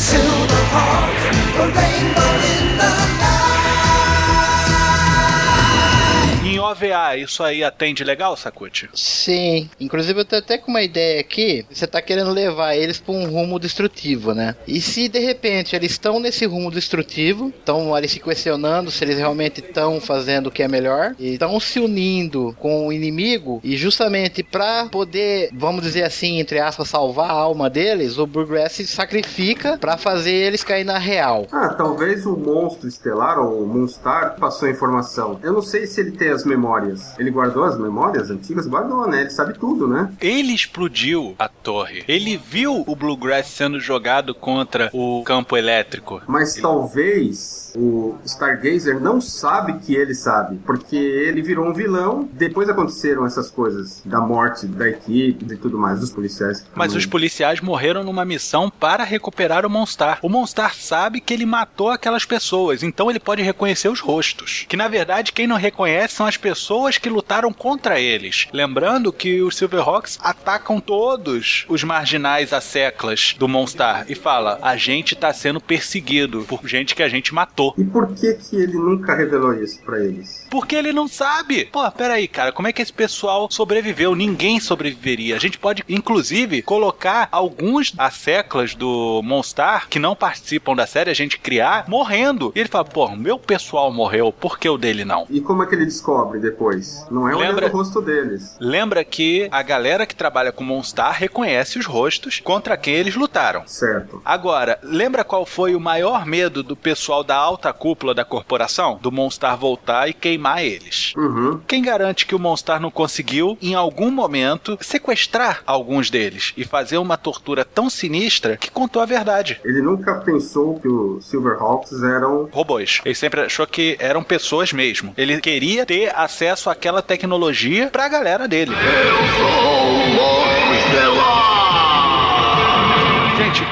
Em OVA, isso aí atende legal, Sakute? Sim, inclusive eu tô até com uma ideia aqui. Você tá querendo levar eles pra um rumo destrutivo, né? E se de repente eles estão nesse rumo destrutivo, estão ali se questionando se eles realmente estão fazendo o que é melhor, e estão se unindo com o inimigo, e justamente pra poder, vamos dizer assim, entre aspas, salvar a alma deles, o Burgrass se sacrifica pra fazer eles cair na real. Ah, talvez o monstro estelar ou o Moonstar passou a informação. Eu não sei se ele tem as memórias. Ele guardou as memórias antigas? Guardou, né? Ele sabe tudo, né? Ele explodiu a torre. Ele viu o Bluegrass sendo jogado contra o campo elétrico. Mas talvez o Stargazer não sabe que ele sabe, porque ele virou um vilão. Depois aconteceram essas coisas da morte da equipe e tudo mais, dos policiais. Mas os policiais morreram numa missão para recuperar o Monstar. O Monstar sabe que ele matou aquelas pessoas, então ele pode reconhecer os rostos. Que na verdade quem não reconhece são as pessoas que lutaram contra eles. Lembrando que os Silverhawks atacam todos os marginais asseclas do Monstar e fala: a gente tá sendo perseguido por gente que a gente matou. E por que que ele nunca revelou isso pra eles? Porque ele não sabe. Pô, peraí, cara, como é que esse pessoal sobreviveu? Ninguém sobreviveria. A gente pode, inclusive, colocar alguns asseclas do Monstar que não participam da série, a gente criar, morrendo. E ele fala, pô, meu pessoal morreu, por que o dele não? E como é que ele descobre depois. Não é Lembra- olhando o rosto deles. Lembra que a galera que trabalha com Monstar reconhece os rostos contra quem eles lutaram. Certo. Agora, lembra qual foi o maior medo do pessoal da alta cúpula da corporação? Do Monstar voltar e queimar eles. Uhum. Quem garante que o Monstar não conseguiu, em algum momento, sequestrar alguns deles e fazer uma tortura tão sinistra que contou a verdade? Ele nunca pensou que os Silverhawks eram. Robôs. Ele sempre achou que eram pessoas mesmo. Ele queria ter acesso àquela tecnologia pra galera dele. Gente,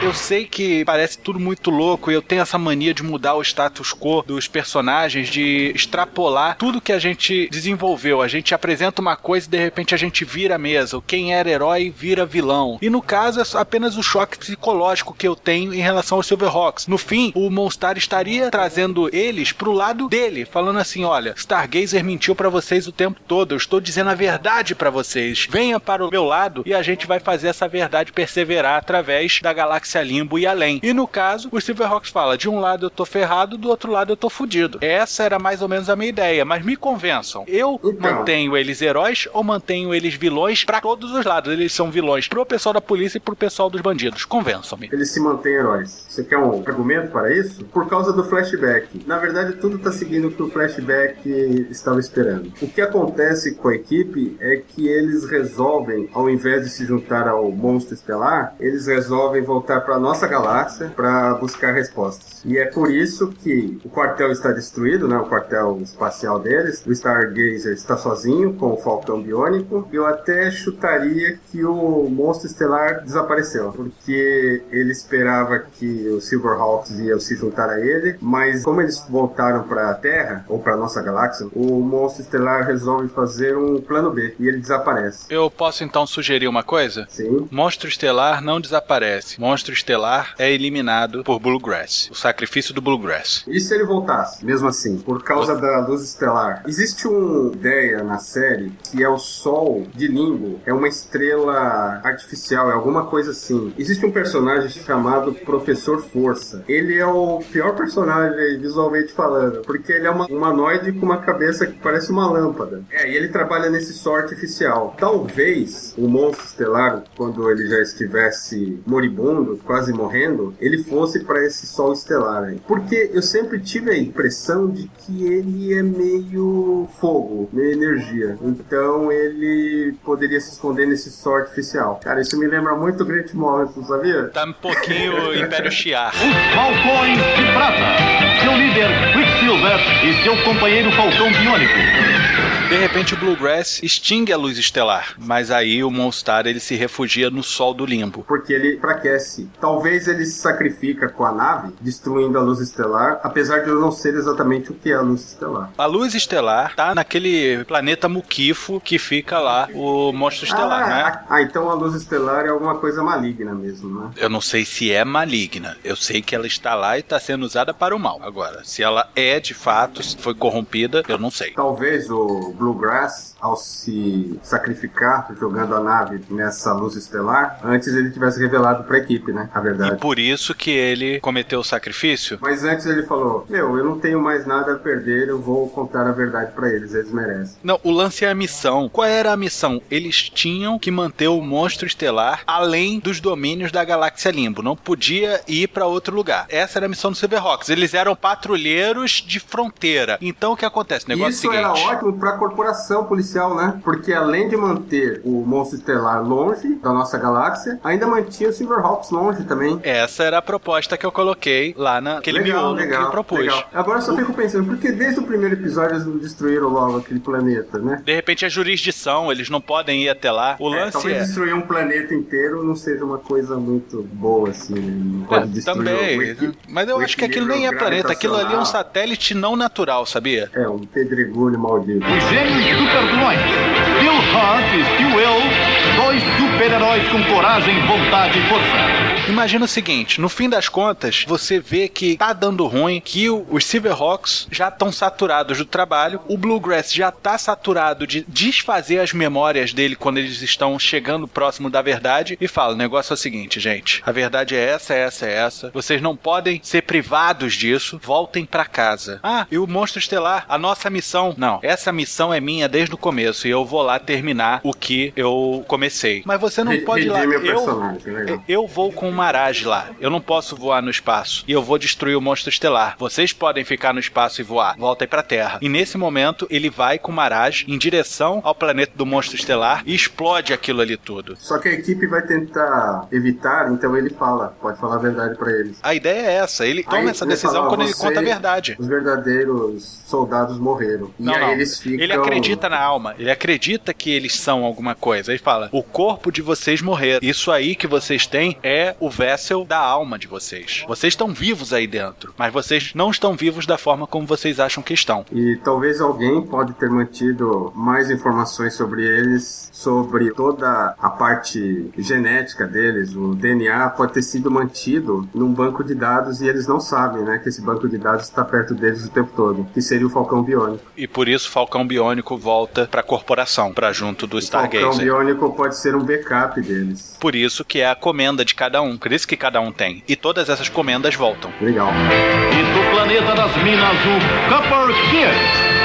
eu sei que parece tudo muito louco e eu tenho essa mania de mudar o status quo dos personagens, de extrapolar tudo que a gente desenvolveu. A gente apresenta uma coisa e de repente a gente vira a mesa. Quem era herói vira vilão. E no caso é apenas o choque psicológico que eu tenho em relação aos Silverhawks. No fim, o Monstar estaria trazendo eles pro lado dele, falando assim: olha, Stargazer mentiu pra vocês o tempo todo. Eu estou dizendo a verdade pra vocês. Venha para o meu lado e a gente vai fazer essa verdade perseverar através da galáxia Limbo e além. E no caso, o Silverhawks fala: de um lado eu tô ferrado, do outro lado eu tô fudido. Essa era mais ou menos a minha ideia, mas me convençam. Eu Então. mantenho eles heróis ou mantenho eles vilões pra todos os lados? Eles são vilões pro pessoal da polícia e pro pessoal dos bandidos. Convençam-me. Eles se mantêm heróis. Você quer um argumento para isso? Por causa do flashback. Na verdade, tudo tá seguindo o que o flashback estava esperando. O que acontece com a equipe é que eles resolvem, ao invés de se juntar ao monstro estelar, eles resolvem voltar para nossa galáxia para buscar respostas. E é por isso que o quartel está destruído, né? O quartel espacial deles. O Stargazer está sozinho com o Falcão Biônico. Eu até chutaria que o monstro estelar desapareceu, porque ele esperava que os Silverhawks iam se juntar a ele, mas como eles voltaram para a Terra ou para nossa galáxia, o monstro estelar resolve fazer um plano B e ele desaparece. Eu posso então sugerir uma coisa? Sim. Monstro Estelar não desaparece. Monstro Estelar é eliminado por Bluegrass. O sacrifício do Bluegrass. E se ele voltasse, mesmo assim, por causa da luz estelar? Existe uma ideia na série que é o Sol de Limbo, é uma estrela artificial, é alguma coisa assim. Existe um personagem chamado Professor Força. Ele é o pior personagem visualmente falando, porque ele é uma humanoide com uma cabeça que parece uma lâmpada. É, e ele trabalha nesse sol artificial. Talvez o monstro estelar, quando ele já estivesse moribundo, quase morrendo, ele fosse para esse sol estelar aí. Porque eu sempre tive a impressão de que ele é meio fogo, meio energia. Então ele poderia se esconder nesse sol artificial. Cara, isso me lembra muito o Grant Morrison, sabia? Tá um pouquinho Império Shiar. Os Falcões de Prata. Seu líder, Quicksilver, e seu companheiro Falcão Biônico. De repente o Bluegrass extingue a luz estelar, mas aí o Monstar ele se refugia no sol do limbo. Porque ele enfraquece. Talvez ele se sacrifica com a nave, destruindo a luz estelar, apesar de eu não ser exatamente o que é a luz estelar. A luz estelar tá naquele planeta muquifo que fica lá, o monstro estelar, ah, né? ah, então a luz estelar é alguma coisa maligna mesmo, né? Eu não sei se é maligna. Eu sei que ela está lá e está sendo usada para o mal. Agora, se ela é de fato, se foi corrompida, eu não sei. Talvez o Bluegrass, ao se sacrificar jogando a nave nessa luz estelar, antes ele tivesse revelado pra equipe, né? A E verdade. por isso que ele cometeu o sacrifício? Mas antes ele falou: Meu, eu não tenho mais nada a perder, eu vou contar a verdade pra eles, eles merecem. Não, o lance é a missão. Qual era a missão? Eles tinham que manter o monstro estelar além dos domínios da galáxia Limbo. Não podia ir para outro lugar. Essa era a missão do Silverhawks. Eles eram patrulheiros de fronteira. Então o que acontece? O negócio Isso é o era seguinte. ótimo pra corporação policial, né? Porque além de manter o monstro estelar longe da nossa galáxia, ainda mantinha o Silverhawks longe também. Essa era a proposta que eu coloquei lá naquele miolo que eu propus. legal. Agora eu só fico pensando, por que desde o primeiro episódio eles não destruíram logo aquele planeta, né? De repente é jurisdição, eles não podem ir até lá. O É, lance talvez é. destruir um planeta inteiro não seja uma coisa muito boa, assim. né? Não pode É, destruir também, equi- mas eu acho que aquilo nem é planeta, aquilo ali é um satélite não natural, sabia? É, um pedregulho maldito. Gêmeos super-vilões, Steel Heart e Steel Will, dois super-heróis com coragem, vontade e força. Imagina o seguinte, no fim das contas, você vê que tá dando ruim, que os Silverhawks já estão saturados do trabalho, o Bluegrass já tá saturado de desfazer as memórias dele quando eles estão chegando próximo da verdade e fala, o negócio é o seguinte, gente, a verdade é essa, é essa, é essa, vocês não podem ser privados disso, voltem pra casa. Ah, e o Monstro Estelar, a nossa missão, não, essa missão é minha desde o começo e eu vou lá terminar o que eu comecei. Mas você não pode ir lá, eu, eu vou com Maraj lá. Eu não posso voar no espaço. E eu vou destruir o monstro estelar. Vocês podem ficar no espaço e voar. Voltem pra Terra. E nesse momento, ele vai com o Maraj em direção ao planeta do monstro estelar e explode aquilo ali tudo. Só que a equipe vai tentar evitar, então ele fala, pode falar a verdade pra eles. A ideia é essa. Ele toma Aí essa ele decisão fala, quando ele "Você- conta a verdade. Os verdadeiros soldados morreram. E Não, aí não. eles ficam. Ele acredita na alma. Ele acredita que eles são alguma coisa. Ele fala: o corpo de vocês morreram. Isso aí que vocês têm é o vessel da alma de vocês. Vocês estão vivos aí dentro, mas vocês não estão vivos da forma como vocês acham que estão. E talvez alguém pode ter mantido mais informações sobre eles, sobre toda a parte genética deles, o DNA pode ter sido mantido num banco de dados e eles não sabem, né, que esse banco de dados está perto deles o tempo todo, que seria o Falcão Biônico. E por isso Falcão Biônico volta pra corporação, pra junto do O Falcão Stargazer. Biônico pode ser um backup deles. Por isso que é a comenda de cada um, por isso que cada um tem. E todas essas comendas voltam. Legal. E do planeta das minas, o Copper Kid.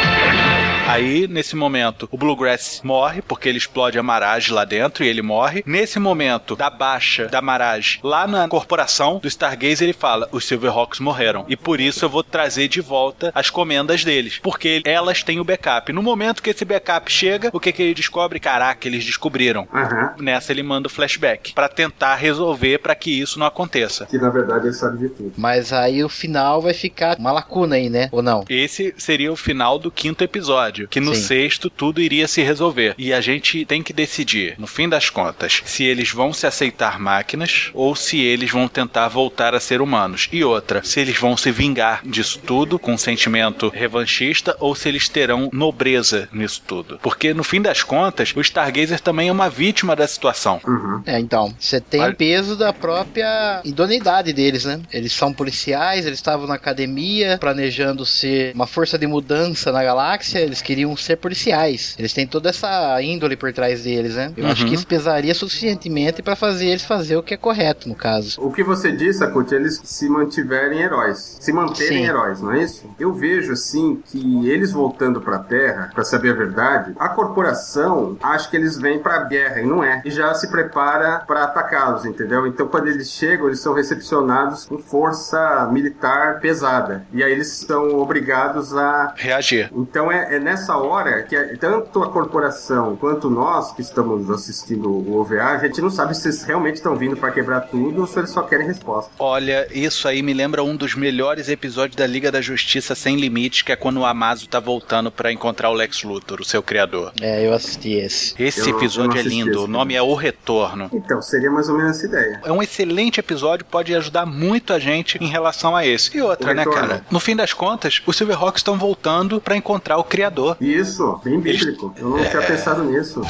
Aí, nesse momento, o Bluegrass morre, porque ele explode a Maraj lá dentro e ele morre. Nesse momento, da baixa da Maraj lá na corporação do Stargazer, ele fala: os Silverhawks morreram. E por isso eu vou trazer de volta as comendas deles. Porque elas têm o backup. No momento que esse backup chega, o que, que ele descobre? Caraca, eles descobriram. Aham. Nessa ele manda o flashback pra tentar resolver pra que isso não aconteça. Que na verdade ele sabe de tudo. Mas aí o final vai ficar uma lacuna aí, né? Ou não? Esse seria o final do quinto episódio, que no Sim. sexto tudo iria se resolver. E a gente tem que decidir, no fim das contas, se eles vão se aceitar máquinas ou se eles vão tentar voltar a ser humanos. E outra, se eles vão se vingar disso tudo com um sentimento revanchista ou se eles terão nobreza nisso tudo. Porque no fim das contas, o Stargazer também é uma vítima da situação. Uhum. É, então, você tem o peso da própria idoneidade deles, né? Eles são policiais, eles estavam na academia planejando ser uma força de mudança na galáxia, eles queriam ser policiais. Eles têm toda essa índole por trás deles, né? Eu acho Uhum. que isso pesaria suficientemente pra fazer eles fazer o que é correto, no caso. O que você disse, Akut, eles se mantiverem heróis, se manterem Sim. heróis, não é isso? Eu vejo assim que eles voltando pra Terra, pra saber a verdade, a corporação acha que eles vêm pra guerra e não é, e já se prepara pra atacá-los, entendeu? Então quando eles chegam, eles são recepcionados com força militar pesada, e aí eles são obrigados a Reagir. então é, é nessa hora que tanto a corporação quanto nós que estamos assistindo o OVA, a gente não sabe se eles realmente estão vindo para quebrar tudo ou se eles só querem resposta. Olha, isso aí me lembra um dos melhores episódios da Liga da Justiça Sem Limites, que é quando o Amazo tá voltando pra encontrar o Lex Luthor, o seu criador. É, eu assisti esse. Esse Eu episódio não é lindo, esse o nome é O Retorno. Então, seria mais ou menos essa ideia. É um excelente episódio, pode ajudar muito a gente em relação a esse. E outra, O né, retorno. cara? No fim das contas, os Silverhawks estão voltando pra encontrar o criador. Isso, bem bíblico. Eu não É. tinha pensado nisso.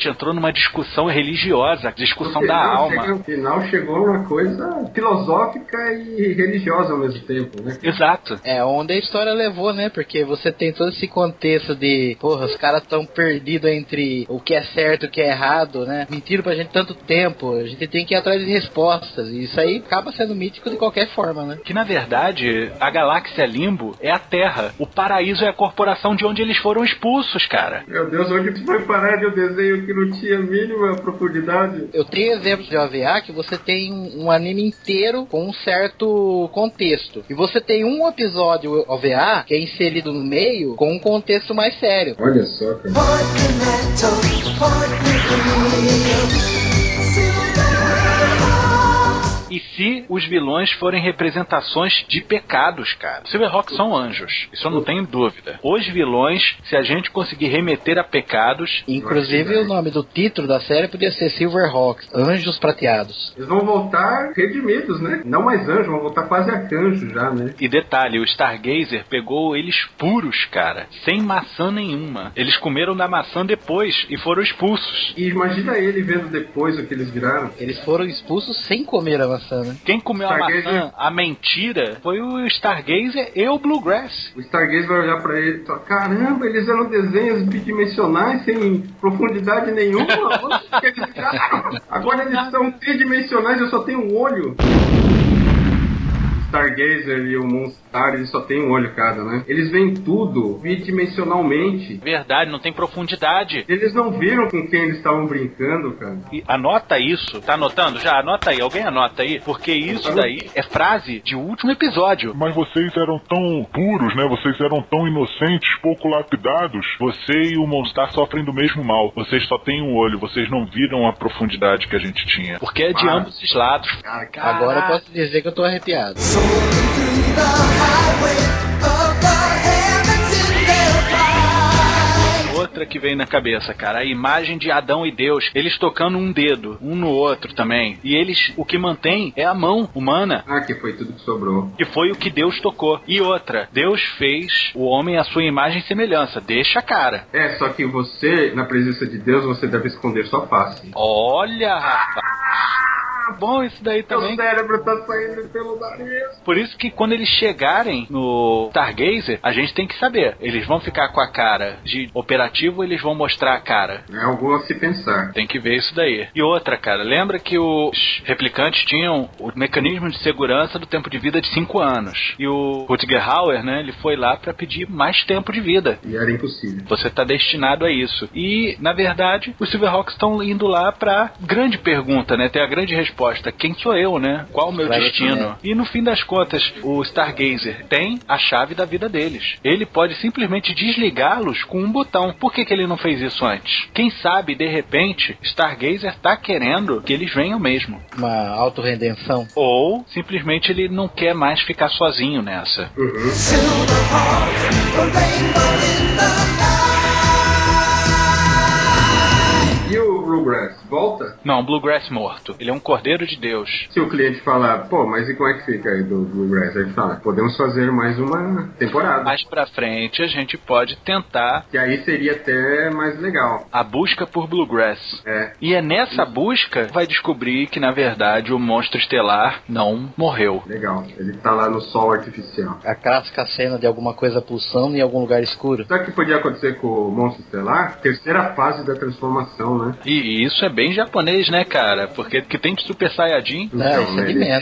Gente entrou numa discussão religiosa, discussão da alma. No final chegou uma coisa filosófica e religiosa ao mesmo tempo, né? Exato. É onde a história levou, né? Porque você tem todo esse contexto de, porra, os caras tão perdidos entre o que é certo e o que é errado, né? Mentiram pra gente tanto tempo, a gente tem que ir atrás de respostas. E isso aí acaba sendo mítico de qualquer forma, né? Que na verdade, a galáxia Limbo é a Terra. O paraíso é a corporação de onde eles foram expulsos, cara. Meu Deus, onde foi parar de um desenho que não tinha a mínima profundidade? Eu tenho exemplos de OVA que você tem um, um anime inteiro com um certo contexto. E você tem um episódio OVA que é inserido no meio com um contexto mais sério. Olha só, cara. E se os vilões forem representações de pecados, cara? Silverhawks são anjos, isso eu não tenho dúvida. Os vilões, se a gente conseguir remeter a pecados, Inclusive o nome do título da série podia ser Silverhawks, Anjos Prateados. Eles vão voltar redimidos, né? Não mais anjos, vão voltar quase arcanjos já, né? E detalhe, o Stargazer pegou eles puros, cara, sem maçã nenhuma. Eles comeram da maçã depois e foram expulsos. E imagina ele vendo depois o que eles viraram. Eles foram expulsos sem comer a maçã, né? Quem comeu Stargazer- a maçã, a mentira, foi o Stargazer e o Bluegrass. O Stargaze vai olhar pra ele e falar: Caramba, eles eram desenhos bidimensionais sem profundidade nenhuma. Agora eles são tridimensionais, eu só tenho um olho. Stargazer e o Monstar, eles só têm um olho cada, né? Eles veem tudo bidimensionalmente. Verdade, não tem profundidade. Eles não viram com quem eles estavam brincando, cara. E anota isso. Tá anotando? Já, anota aí. Alguém anota aí. Porque isso daí é frase de último episódio. Mas vocês eram tão puros, né? Vocês eram tão inocentes, pouco lapidados. Você e o Monstar sofrem do mesmo mal. Vocês só têm um olho, vocês não viram a profundidade que a gente tinha. Porque é de Ah. ambos os lados. Cara, cara. Agora eu posso dizer que eu tô arrepiado. Outra que vem na cabeça, cara. A imagem de Adão e Deus. Eles tocando um dedo, um no outro também. E eles, o que mantém é a mão humana. Ah, que foi tudo que sobrou. Que foi o que Deus tocou. E outra, Deus fez o homem à sua imagem e semelhança. Deixa a cara. É, só que você, na presença de Deus, você deve esconder sua face. Olha, rapaz. Bom isso daí também. Meu cérebro tá saindo pelo nariz. Por isso que quando eles chegarem no Stargazer, a gente tem que saber. Eles vão ficar com a cara de operativo ou eles vão mostrar a cara? É algo a se pensar. Tem que ver isso daí. E outra, cara, lembra que os replicantes tinham o mecanismo de segurança do tempo de vida de 5 anos. E o Rutger Hauer, né, ele foi lá pra pedir mais tempo de vida. E era impossível. Você tá destinado a isso. E, na verdade, os Silverhawks estão indo lá pra grande pergunta, né? Ter a grande resposta. Quem sou eu, né? Qual o meu Claro destino? E no fim das contas, o Stargazer tem a chave da vida deles. Ele pode simplesmente desligá-los com um botão. Por que, que ele não fez isso antes? Quem sabe, de repente, Stargazer tá querendo que eles venham mesmo. Uma autorredenção. Ou simplesmente ele não quer mais ficar sozinho nessa. E Bluegrass, volta? Não, Bluegrass morto. Ele é um cordeiro de Deus. Se o cliente falar, pô, mas e como é que fica aí do Bluegrass? Aí ele fala, podemos fazer mais uma temporada. Mais pra frente a gente pode tentar Que aí seria até mais legal. a busca por Bluegrass. É. E é nessa busca que vai descobrir que na verdade o monstro estelar não morreu. Legal. Ele tá lá no sol artificial. A clássica cena de alguma coisa pulsando em algum lugar escuro. Sabe o que podia acontecer com o monstro estelar? Terceira fase da transformação, né? E isso é bem japonês, né, cara? Porque que tem de Super Saiyajin. Não, isso é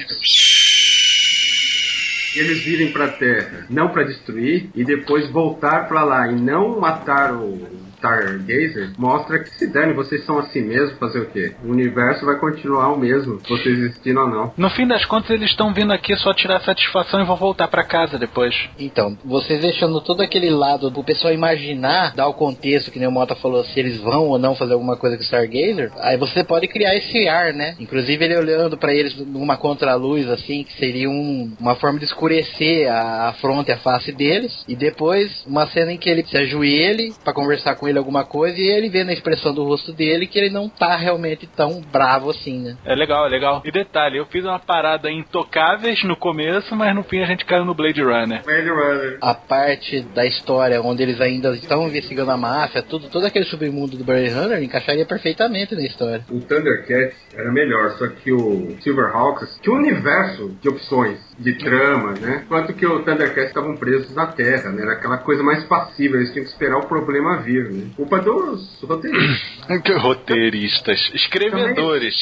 eles virem pra Terra, não pra destruir, e depois voltar pra lá e não matar o Stargazer, mostra que se dane, vocês são assim mesmo, fazer o quê? O universo vai continuar o mesmo, vocês existindo ou não. No fim das contas, eles estão vindo aqui só tirar satisfação e vão voltar pra casa depois. Então, vocês deixando todo aquele lado do pessoal imaginar, dar o contexto, que nem o Mota falou, se eles vão ou não fazer alguma coisa com o Stargazer, aí você pode criar esse ar, né? Inclusive ele olhando pra eles numa contraluz, assim, que seria um- uma forma de escurecer a, a fronte, a face deles, e depois uma cena em que ele se ajoelhe pra conversar com ele alguma coisa, e ele vê na expressão do rosto dele que ele não tá realmente tão bravo assim, né? É legal, é legal. E detalhe, eu fiz uma parada intocáveis no começo, mas no fim a gente caiu no Blade Runner. Blade Runner. a parte da história onde eles ainda estão investigando a máfia, tudo, todo aquele submundo do Blade Runner encaixaria perfeitamente na história. O Thundercats era melhor, só que o Silverhawks tinha um universo de opções, de trama, né? Enquanto que o Thundercats estavam presos na Terra, né? Era aquela coisa mais passiva, eles tinham que esperar o problema vir, né? Culpa dos roteiristas. Roteiristas, escrevedores.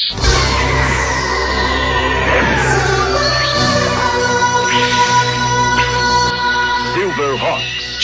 Silverhawks.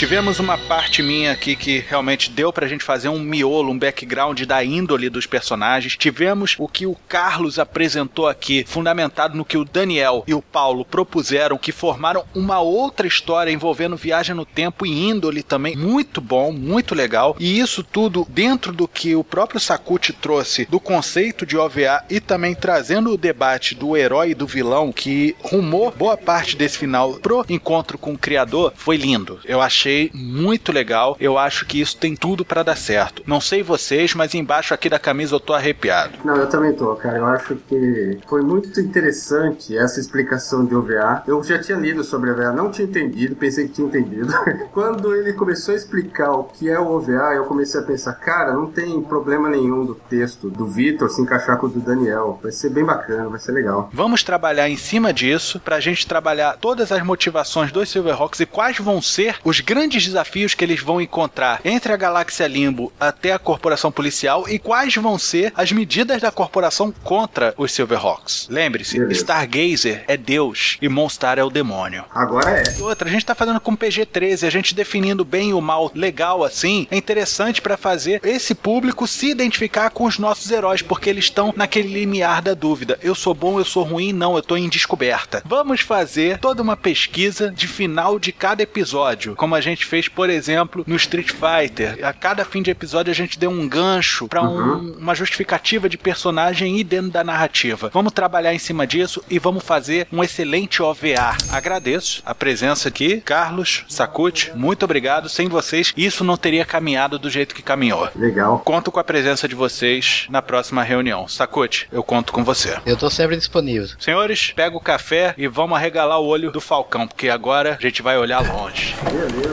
Tivemos uma parte minha aqui que realmente deu pra gente fazer um miolo, um background da índole dos personagens. Tivemos o que o Carlos apresentou aqui, fundamentado no que o Daniel e o Paulo propuseram, que formaram uma outra história envolvendo viagem no tempo e índole também. Muito bom, muito legal. E isso tudo dentro do que o próprio Sakuchi trouxe do conceito de OVA e também trazendo o debate do herói e do vilão que rumou boa parte desse final pro encontro com o criador, foi lindo. Eu achei muito legal. Eu acho que isso tem tudo para dar certo. Não sei vocês, mas embaixo aqui da camisa eu tô arrepiado. Não, eu também tô, cara. Eu acho que foi muito interessante essa explicação de OVA. Eu já tinha lido sobre OVA, não tinha entendido, pensei que tinha entendido. Quando ele começou a explicar o que é o OVA, eu comecei a pensar, cara, não tem problema nenhum do texto do Vitor se encaixar com o do Daniel. Vai ser bem bacana, vai ser legal. Vamos trabalhar em cima disso pra gente trabalhar todas as motivações dos Silverhawks e quais vão ser os grandes desafios que eles vão encontrar entre a Galáxia Limbo até a corporação policial e quais vão ser as medidas da corporação contra os Silverhawks. Lembre-se. Stargazer é Deus e Monstar é o demônio. Agora é. E outra, a gente tá fazendo com PG-13, a gente definindo bem o mal legal assim, é interessante pra fazer esse público se identificar com os nossos heróis, porque eles estão naquele limiar da dúvida. Eu sou bom, eu sou ruim? Não, eu tô em descoberta. Vamos fazer toda uma pesquisa de final de cada episódio, como a gente fez, por exemplo, no Street Fighter. A cada fim de episódio a gente deu um gancho pra um- uma justificativa de personagem e dentro da narrativa. Vamos trabalhar em cima disso e vamos fazer um excelente OVA. Agradeço a presença aqui, Carlos, Sakuchi, muito obrigado. Sem vocês, isso não teria caminhado do jeito que caminhou. Legal. Conto com a presença de vocês na próxima reunião. Sakuchi, eu conto com você. Eu tô sempre disponível. Senhores, pega o café e vamos arregalar o olho do Falcão, porque agora a gente vai olhar longe. Beleza.